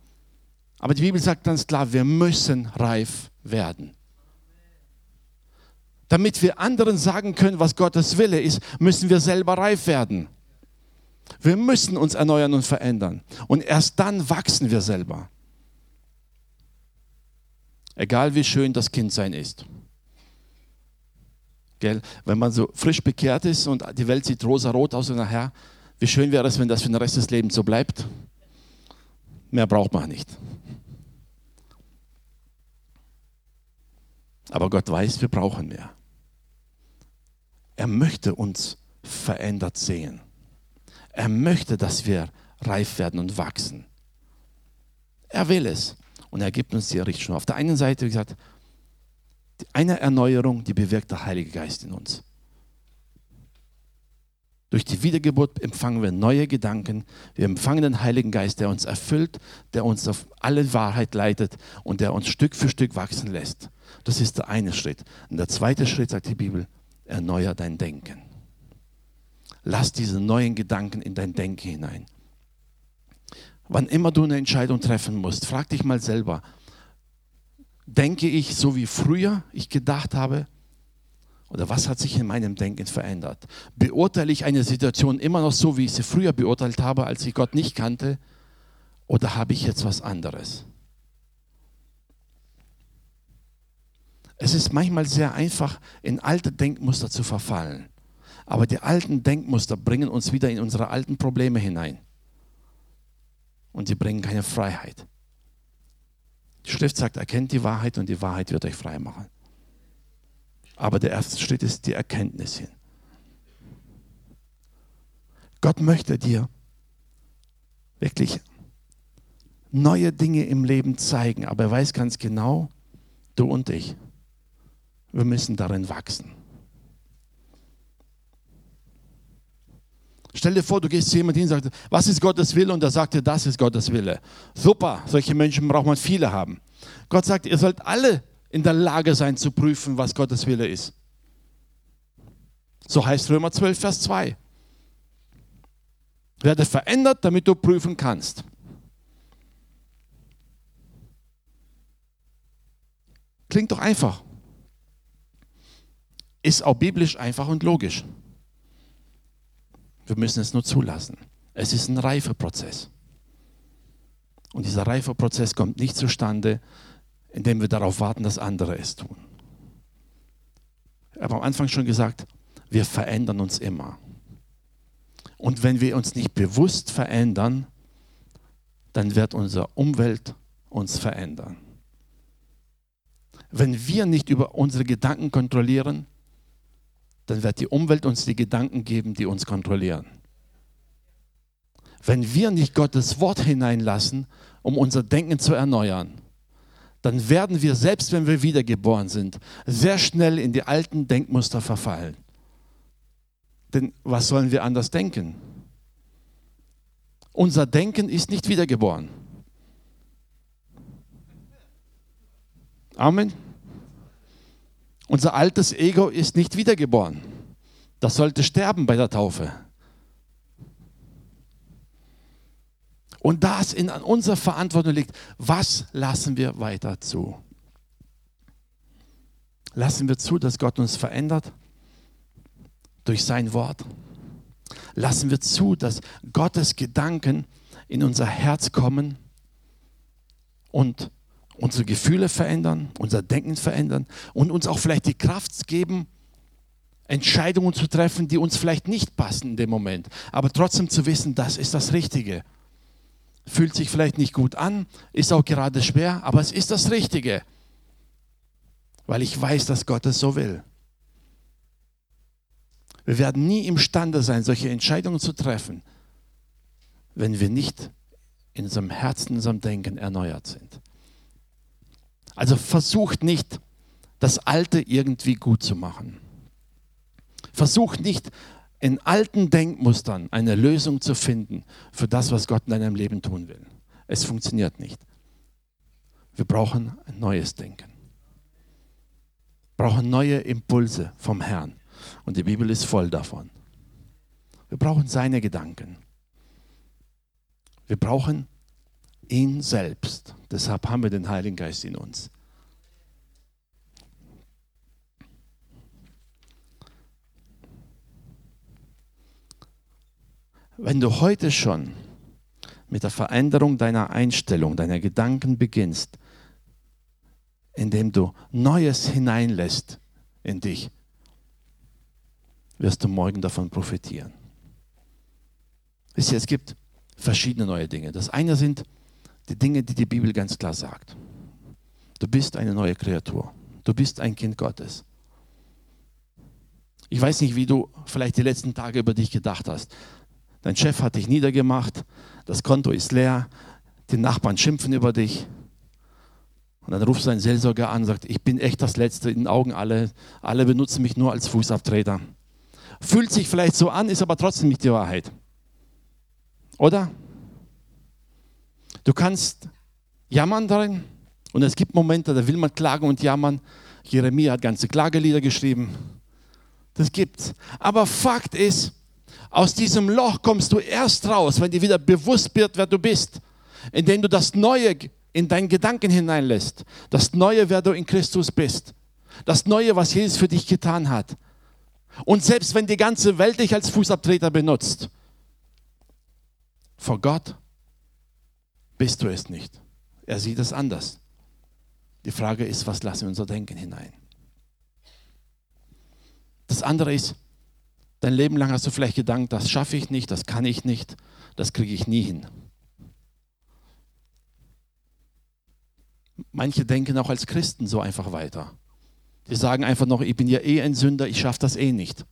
Aber die Bibel sagt ganz klar, wir müssen reif werden. Damit wir anderen sagen können, was Gottes Wille ist, müssen wir selber reif werden. Wir müssen uns erneuern und verändern. Und erst dann wachsen wir selber. Egal wie schön das Kindsein ist. Gell? Wenn man so frisch bekehrt ist und die Welt sieht rosa-rot aus und nachher, wie schön wäre es, wenn das für den Rest des Lebens so bleibt. Mehr braucht man nicht. Aber Gott weiß, wir brauchen mehr. Er möchte uns verändert sehen. Er möchte, dass wir reif werden und wachsen. Er will es. Und er gibt uns die Richtschnur. Auf der einen Seite, wie gesagt, eine Erneuerung, die bewirkt der Heilige Geist in uns. Durch die Wiedergeburt empfangen wir neue Gedanken. Wir empfangen den Heiligen Geist, der uns erfüllt, der uns auf alle Wahrheit leitet und der uns Stück für Stück wachsen lässt. Das ist der eine Schritt. Und der zweite Schritt, sagt die Bibel, erneuer dein Denken. Lass diese neuen Gedanken in dein Denken hinein. Wann immer du eine Entscheidung treffen musst, frag dich mal selber, denke ich so wie früher ich gedacht habe? Oder was hat sich in meinem Denken verändert? Beurteile ich eine Situation immer noch so, wie ich sie früher beurteilt habe, als ich Gott nicht kannte? Oder habe ich jetzt was anderes? Es ist manchmal sehr einfach, in alte Denkmuster zu verfallen. Aber die alten Denkmuster bringen uns wieder in unsere alten Probleme hinein. Und sie bringen keine Freiheit. Die Schrift sagt, erkennt die Wahrheit und die Wahrheit wird euch frei machen. Aber der erste Schritt ist die Erkenntnis hin. Gott möchte dir wirklich neue Dinge im Leben zeigen, aber er weiß ganz genau, du und ich, wir müssen darin wachsen. Stell dir vor, du gehst zu jemandem hin und sagst, was ist Gottes Wille? Und er sagt dir, das ist Gottes Wille. Super, solche Menschen braucht man viele haben. Gott sagt, ihr sollt alle in der Lage sein zu prüfen, was Gottes Wille ist. So heißt Römer 12, Vers 2. Werde verändert, damit du prüfen kannst. Klingt doch einfach. Ist auch biblisch einfach und logisch. Wir müssen es nur zulassen. Es ist ein Reifeprozess. Und dieser Reifeprozess kommt nicht zustande, indem wir darauf warten, dass andere es tun. Ich habe am Anfang schon gesagt, wir verändern uns immer. Und wenn wir uns nicht bewusst verändern, dann wird unsere Umwelt uns verändern. Wenn wir nicht über unsere Gedanken kontrollieren, dann wird die Umwelt uns die Gedanken geben, die uns kontrollieren. Wenn wir nicht Gottes Wort hineinlassen, um unser Denken zu erneuern, dann werden wir, selbst wenn wir wiedergeboren sind, sehr schnell in die alten Denkmuster verfallen. Denn was sollen wir anders denken? Unser Denken ist nicht wiedergeboren. Amen. Unser altes Ego ist nicht wiedergeboren. Das sollte sterben bei der Taufe. Und das in unserer Verantwortung liegt. Was lassen wir weiter zu? Lassen wir zu, dass Gott uns verändert durch sein Wort? Lassen wir zu, dass Gottes Gedanken in unser Herz kommen und unsere Gefühle verändern, unser Denken verändern und uns auch vielleicht die Kraft geben, Entscheidungen zu treffen, die uns vielleicht nicht passen in dem Moment, aber trotzdem zu wissen, das ist das Richtige. Fühlt sich vielleicht nicht gut an, ist auch gerade schwer, aber es ist das Richtige, weil ich weiß, dass Gott es so will. Wir werden nie imstande sein, solche Entscheidungen zu treffen, wenn wir nicht in unserem Herzen, in unserem Denken erneuert sind. Also versucht nicht, das Alte irgendwie gut zu machen. Versucht nicht, in alten Denkmustern eine Lösung zu finden für das, was Gott in deinem Leben tun will. Es funktioniert nicht. Wir brauchen ein neues Denken. Wir brauchen neue Impulse vom Herrn. Und die Bibel ist voll davon. Wir brauchen seine Gedanken. Wir brauchen ihn selbst. Deshalb haben wir den Heiligen Geist in uns. Wenn du heute schon mit der Veränderung deiner Einstellung, deiner Gedanken beginnst, indem du Neues hineinlässt in dich, wirst du morgen davon profitieren. Wisst ihr, es gibt verschiedene neue Dinge. Das eine sind die Dinge, die die Bibel ganz klar sagt. Du bist eine neue Kreatur. Du bist ein Kind Gottes. Ich weiß nicht, wie du vielleicht die letzten Tage über dich gedacht hast. Dein Chef hat dich niedergemacht, das Konto ist leer, die Nachbarn schimpfen über dich. Und dann ruft sein Seelsorger an und sagt, ich bin echt das Letzte in den Augen alle. Alle benutzen mich nur als Fußabtreter. Fühlt sich vielleicht so an, ist aber trotzdem nicht die Wahrheit. Oder? Du kannst jammern darin und es gibt Momente, da will man klagen und jammern. Jeremia hat ganze Klagelieder geschrieben. Das gibt's. Aber Fakt ist, aus diesem Loch kommst du erst raus, wenn dir wieder bewusst wird, wer du bist, indem du das Neue in deinen Gedanken hineinlässt. Das Neue, wer du in Christus bist. Das Neue, was Jesus für dich getan hat. Und selbst wenn die ganze Welt dich als Fußabtreter benutzt, vor Gott bist du es nicht. Er sieht es anders. Die Frage ist, was lassen wir unser Denken hinein? Das andere ist, dein Leben lang hast du vielleicht gedacht, das schaffe ich nicht, das kann ich nicht, das kriege ich nie hin. Manche denken auch als Christen so einfach weiter. Die sagen einfach noch, ich bin ja eh ein Sünder, ich schaffe das eh nicht.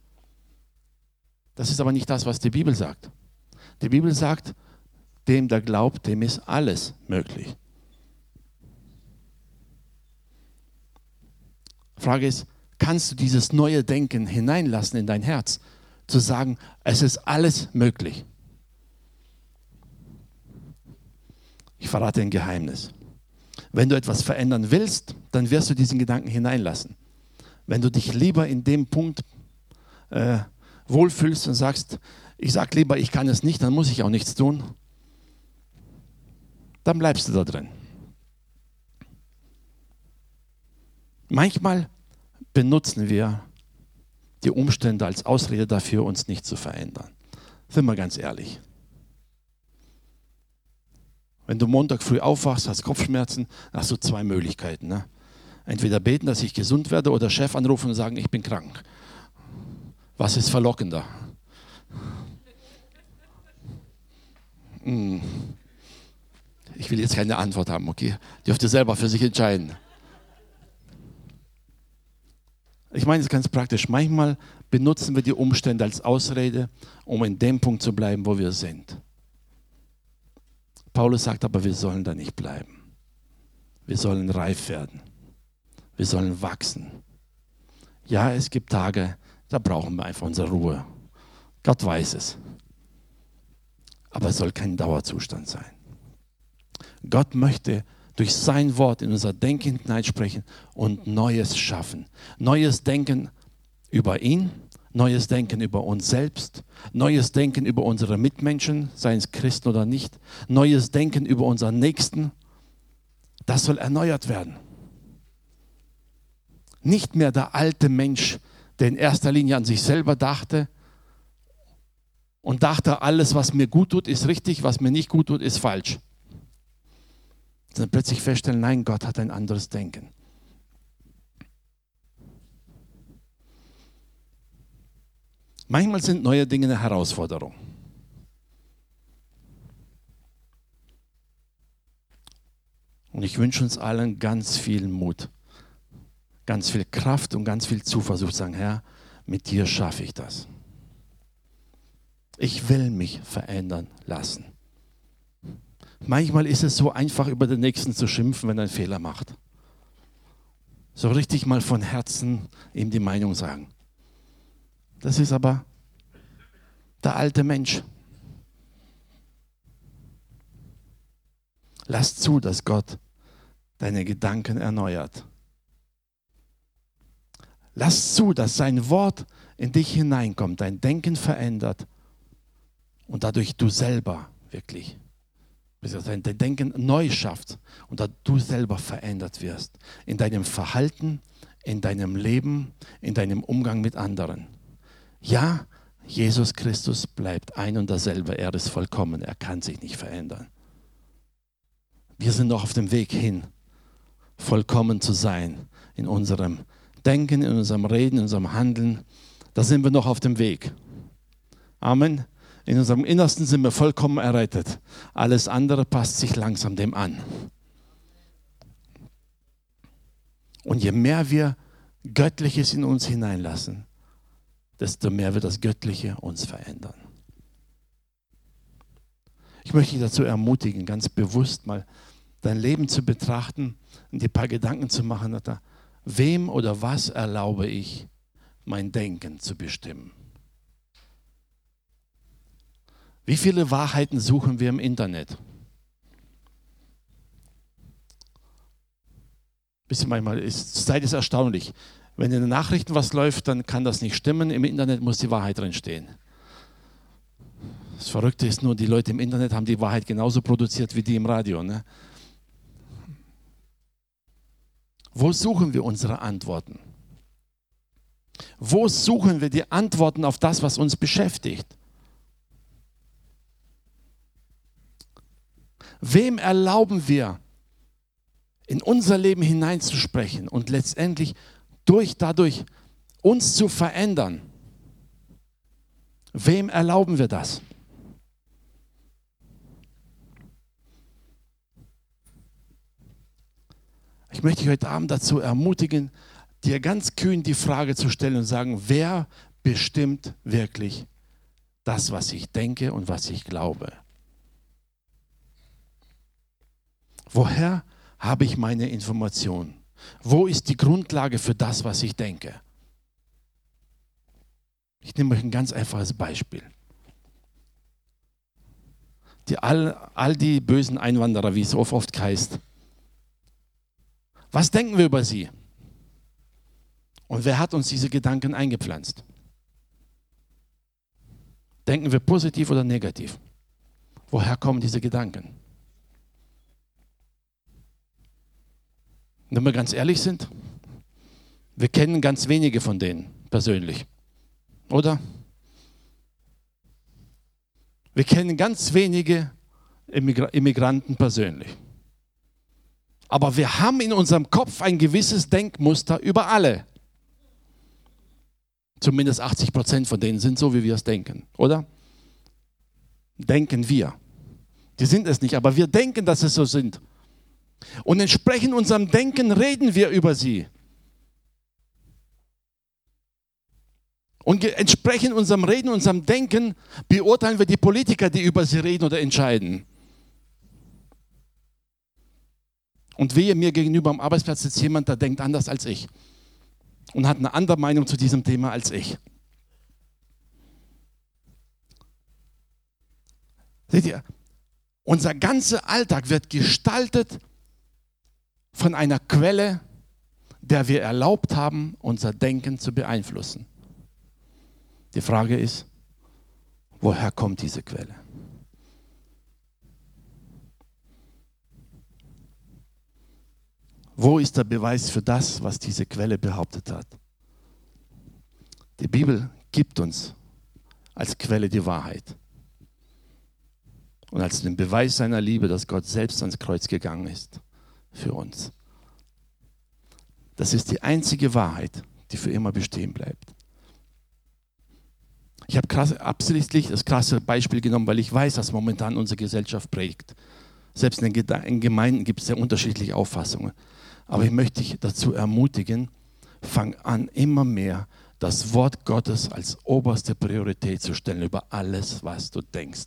Das ist aber nicht das, was die Bibel sagt. Die Bibel sagt, dem, der glaubt, dem ist alles möglich. Frage ist, kannst du dieses neue Denken hineinlassen in dein Herz, zu sagen, es ist alles möglich? Ich verrate ein Geheimnis. Wenn du etwas verändern willst, dann wirst du diesen Gedanken hineinlassen. Wenn du dich lieber in dem Punkt äh, wohlfühlst und sagst, ich sage lieber, ich kann es nicht, dann muss ich auch nichts tun, dann bleibst du da drin. Manchmal benutzen wir die Umstände als Ausrede dafür, uns nicht zu verändern. Sind wir ganz ehrlich. Wenn du Montag früh aufwachst, hast Kopfschmerzen, hast du zwei Möglichkeiten. Ne? Entweder beten, dass ich gesund werde, oder Chef anrufen und sagen, ich bin krank. Was ist verlockender? Hm. Ich will jetzt keine Antwort haben, okay? Dürft ihr selber für sich entscheiden. Ich meine es ganz praktisch. Manchmal benutzen wir die Umstände als Ausrede, um in dem Punkt zu bleiben, wo wir sind. Paulus sagt aber, wir sollen da nicht bleiben. Wir sollen reif werden. Wir sollen wachsen. Ja, es gibt Tage, da brauchen wir einfach unsere Ruhe. Gott weiß es. Aber es soll kein Dauerzustand sein. Gott möchte durch sein Wort in unser Denken hineinsprechen und Neues schaffen. Neues Denken über ihn, Neues Denken über uns selbst, neues Denken über unsere Mitmenschen, seien es Christen oder nicht, neues Denken über unseren Nächsten. Das soll erneuert werden. Nicht mehr der alte Mensch, der in erster Linie an sich selber dachte und dachte, alles, was mir gut tut, ist richtig, was mir nicht gut tut, ist falsch. Dann plötzlich feststellen, nein, Gott hat ein anderes Denken. Manchmal sind neue Dinge eine Herausforderung. Und ich wünsche uns allen ganz viel Mut, ganz viel Kraft und ganz viel Zuversicht. Sagen, Herr, mit dir schaffe ich das. Ich will mich verändern lassen. Manchmal ist es so einfach, über den Nächsten zu schimpfen, wenn er einen Fehler macht. So richtig mal von Herzen ihm die Meinung sagen. Das ist aber der alte Mensch. Lass zu, dass Gott deine Gedanken erneuert. Lass zu, dass sein Wort in dich hineinkommt, dein Denken verändert und dadurch du selber wirklich dein Denken neu schafft und dass du selber verändert wirst in deinem Verhalten, in deinem Leben, in deinem Umgang mit anderen. Ja, Jesus Christus bleibt ein und derselbe. Er ist vollkommen. Er kann sich nicht verändern. Wir sind noch auf dem Weg hin, vollkommen zu sein in unserem Denken, in unserem Reden, in unserem Handeln. Da sind wir noch auf dem Weg. Amen. In unserem Innersten sind wir vollkommen errettet. Alles andere passt sich langsam dem an. Und je mehr wir Göttliches in uns hineinlassen, desto mehr wird das Göttliche uns verändern. Ich möchte dich dazu ermutigen, ganz bewusst mal dein Leben zu betrachten und dir ein paar Gedanken zu machen, wem oder was erlaube ich, mein Denken zu bestimmen. Wie viele Wahrheiten suchen wir im Internet? Bisschen manchmal ist, Zeit ist erstaunlich. Wenn in den Nachrichten was läuft, dann kann das nicht stimmen. Im Internet muss die Wahrheit drin stehen. Das Verrückte ist nur, die Leute im Internet haben die Wahrheit genauso produziert wie die im Radio. Ne? Wo suchen wir unsere Antworten? Wo suchen wir die Antworten auf das, was uns beschäftigt? Wem erlauben wir, in unser Leben hineinzusprechen und letztendlich durch dadurch uns zu verändern. Wem erlauben wir das? Ich möchte dich heute Abend dazu ermutigen, dir ganz kühn die Frage zu stellen und sagen, wer bestimmt wirklich das, was ich denke und was ich glaube? Woher habe ich meine Informationen? Wo ist die Grundlage für das, was ich denke? Ich nehme euch ein ganz einfaches Beispiel. Die, all, all die bösen Einwanderer, wie es oft, oft heißt. Was denken wir über sie? Und wer hat uns diese Gedanken eingepflanzt? Denken wir positiv oder negativ? Woher kommen diese Gedanken? Wenn wir ganz ehrlich sind, wir kennen ganz wenige von denen persönlich, oder? Wir kennen ganz wenige Immigranten persönlich. Aber wir haben in unserem Kopf ein gewisses Denkmuster über alle. Zumindest 80 Prozent von denen sind so, wie wir es denken, oder? Denken wir. Die sind es nicht, aber wir denken, dass es so sind. Und entsprechend unserem Denken reden wir über sie. Und entsprechend unserem Reden, unserem Denken beurteilen wir die Politiker, die über sie reden oder entscheiden. Und wehe mir gegenüber am Arbeitsplatz sitzt jemand, der denkt anders als ich und hat eine andere Meinung zu diesem Thema als ich. Seht ihr, unser ganzer Alltag wird gestaltet von einer Quelle, der wir erlaubt haben, unser Denken zu beeinflussen. Die Frage ist, woher kommt diese Quelle? Wo ist der Beweis für das, was diese Quelle behauptet hat? Die Bibel gibt uns als Quelle die Wahrheit und als den Beweis seiner Liebe, dass Gott selbst ans Kreuz gegangen ist für uns. Das ist die einzige Wahrheit, die für immer bestehen bleibt. Ich habe absichtlich das krasse Beispiel genommen, weil ich weiß, dass momentan unsere Gesellschaft prägt. Selbst in den Gemeinden gibt es sehr unterschiedliche Auffassungen. Aber ich möchte dich dazu ermutigen, fang an, immer mehr das Wort Gottes als oberste Priorität zu stellen über alles, was du denkst.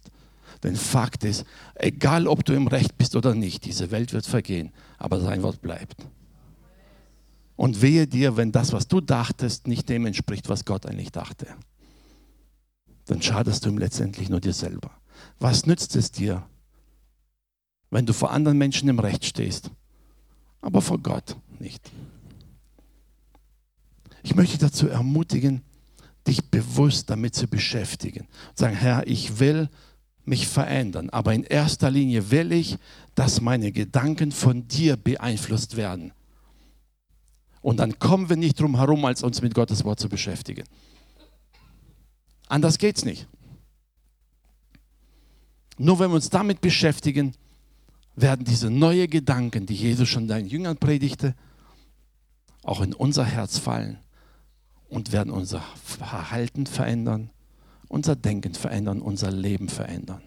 Denn Fakt ist, egal ob du im Recht bist oder nicht, diese Welt wird vergehen, aber sein Wort bleibt. Und wehe dir, wenn das, was du dachtest, nicht dem entspricht, was Gott eigentlich dachte. Dann schadest du ihm letztendlich nur dir selber. Was nützt es dir, wenn du vor anderen Menschen im Recht stehst, aber vor Gott nicht? Ich möchte dich dazu ermutigen, dich bewusst damit zu beschäftigen. Und sagen, Herr, ich will mich verändern, aber in erster Linie will ich, dass meine Gedanken von dir beeinflusst werden. Und dann kommen wir nicht drum herum, als uns mit Gottes Wort zu beschäftigen. Anders geht es nicht. Nur wenn wir uns damit beschäftigen, werden diese neuen Gedanken, die Jesus schon deinen Jüngern predigte, auch in unser Herz fallen und werden unser Verhalten verändern, unser Denken verändern, unser Leben verändern.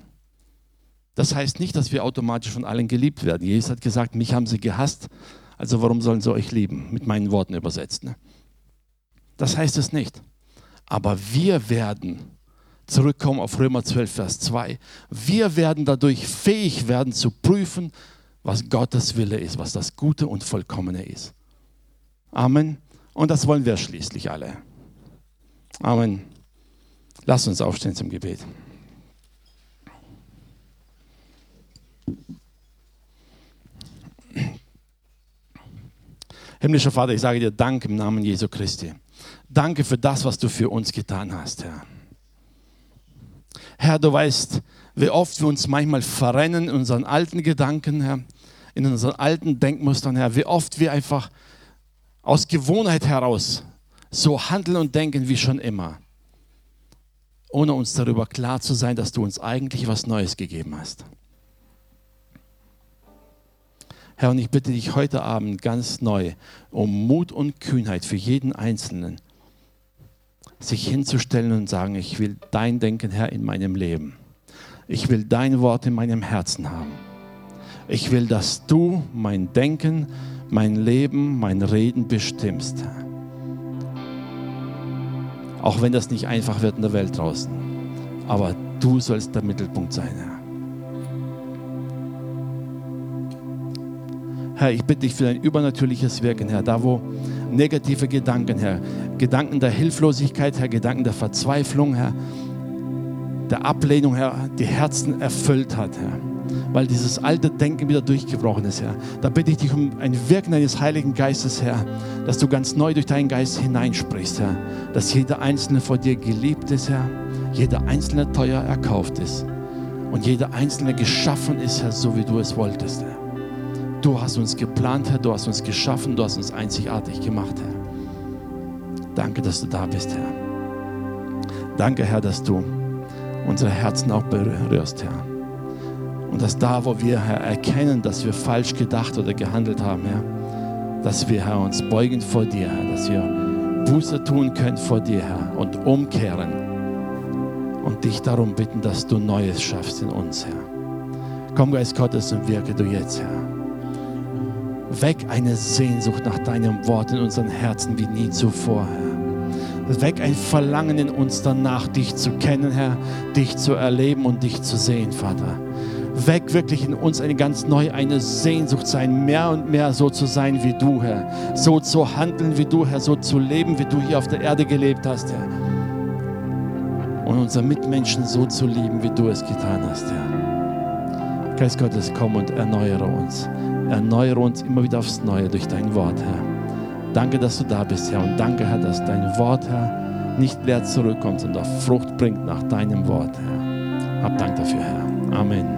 Das heißt nicht, dass wir automatisch von allen geliebt werden. Jesus hat gesagt, mich haben sie gehasst, also warum sollen sie euch lieben? Mit meinen Worten übersetzt. Ne? Das heißt es nicht. Aber wir werden zurückkommen auf Römer 12, Vers 2. Wir werden dadurch fähig werden zu prüfen, was Gottes Wille ist, was das Gute und Vollkommene ist. Amen. Und das wollen wir schließlich alle. Amen. Lass uns aufstehen zum Gebet. Himmlischer Vater, ich sage dir Dank im Namen Jesu Christi. Danke für das, was du für uns getan hast, Herr. Herr, du weißt, wie oft wir uns manchmal verrennen in unseren alten Gedanken, Herr, in unseren alten Denkmustern, Herr, wie oft wir einfach aus Gewohnheit heraus so handeln und denken wie schon immer, ohne uns darüber klar zu sein, dass du uns eigentlich was Neues gegeben hast. Herr, und ich bitte dich heute Abend ganz neu um Mut und Kühnheit für jeden Einzelnen, sich hinzustellen und sagen, ich will dein Denken, Herr, in meinem Leben. Ich will dein Wort in meinem Herzen haben. Ich will, dass du mein Denken, mein Leben, mein Reden bestimmst. Auch wenn das nicht einfach wird in der Welt draußen. Aber du sollst der Mittelpunkt sein, Herr. Herr, ich bitte dich für dein übernatürliches Wirken, Herr, da wo negative Gedanken, Herr, Gedanken der Hilflosigkeit, Herr, Gedanken der Verzweiflung, Herr, der Ablehnung, Herr, die Herzen erfüllt hat, Herr, weil dieses alte Denken wieder durchgebrochen ist, Herr. Da bitte ich dich um ein Wirken deines Heiligen Geistes, Herr, dass du ganz neu durch deinen Geist hineinsprichst, Herr, dass jeder Einzelne vor dir geliebt ist, Herr, jeder Einzelne teuer erkauft ist und jeder Einzelne geschaffen ist, Herr, so wie du es wolltest, Herr. Du hast uns geplant, Herr, du hast uns geschaffen, du hast uns einzigartig gemacht, Herr. Danke, dass du da bist, Herr. Danke, Herr, dass du unsere Herzen auch berührst, Herr. Und dass da, wo wir, Herr, erkennen, dass wir falsch gedacht oder gehandelt haben, Herr, dass wir, Herr, uns beugen vor dir, Herr, dass wir Buße tun können vor dir, Herr, und umkehren und dich darum bitten, dass du Neues schaffst in uns, Herr. Komm, Geist Gottes, und wirke du jetzt, Herr. Weck eine Sehnsucht nach deinem Wort in unseren Herzen wie nie zuvor, Herr. Weck ein Verlangen in uns danach, dich zu kennen, Herr, dich zu erleben und dich zu sehen, Vater. Weck wirklich in uns eine ganz neue, eine Sehnsucht sein, mehr und mehr so zu sein wie du, Herr. So zu handeln wie du, Herr, so zu leben, wie du hier auf der Erde gelebt hast, Herr. Und unsere Mitmenschen so zu lieben, wie du es getan hast, Herr. Geist Gottes, komm und erneuere uns. Erneuere uns immer wieder aufs Neue durch dein Wort, Herr. Danke, dass du da bist, Herr. Und danke, Herr, dass dein Wort, Herr, nicht leer zurückkommt, sondern Frucht bringt nach deinem Wort, Herr. Hab Dank dafür, Herr. Amen.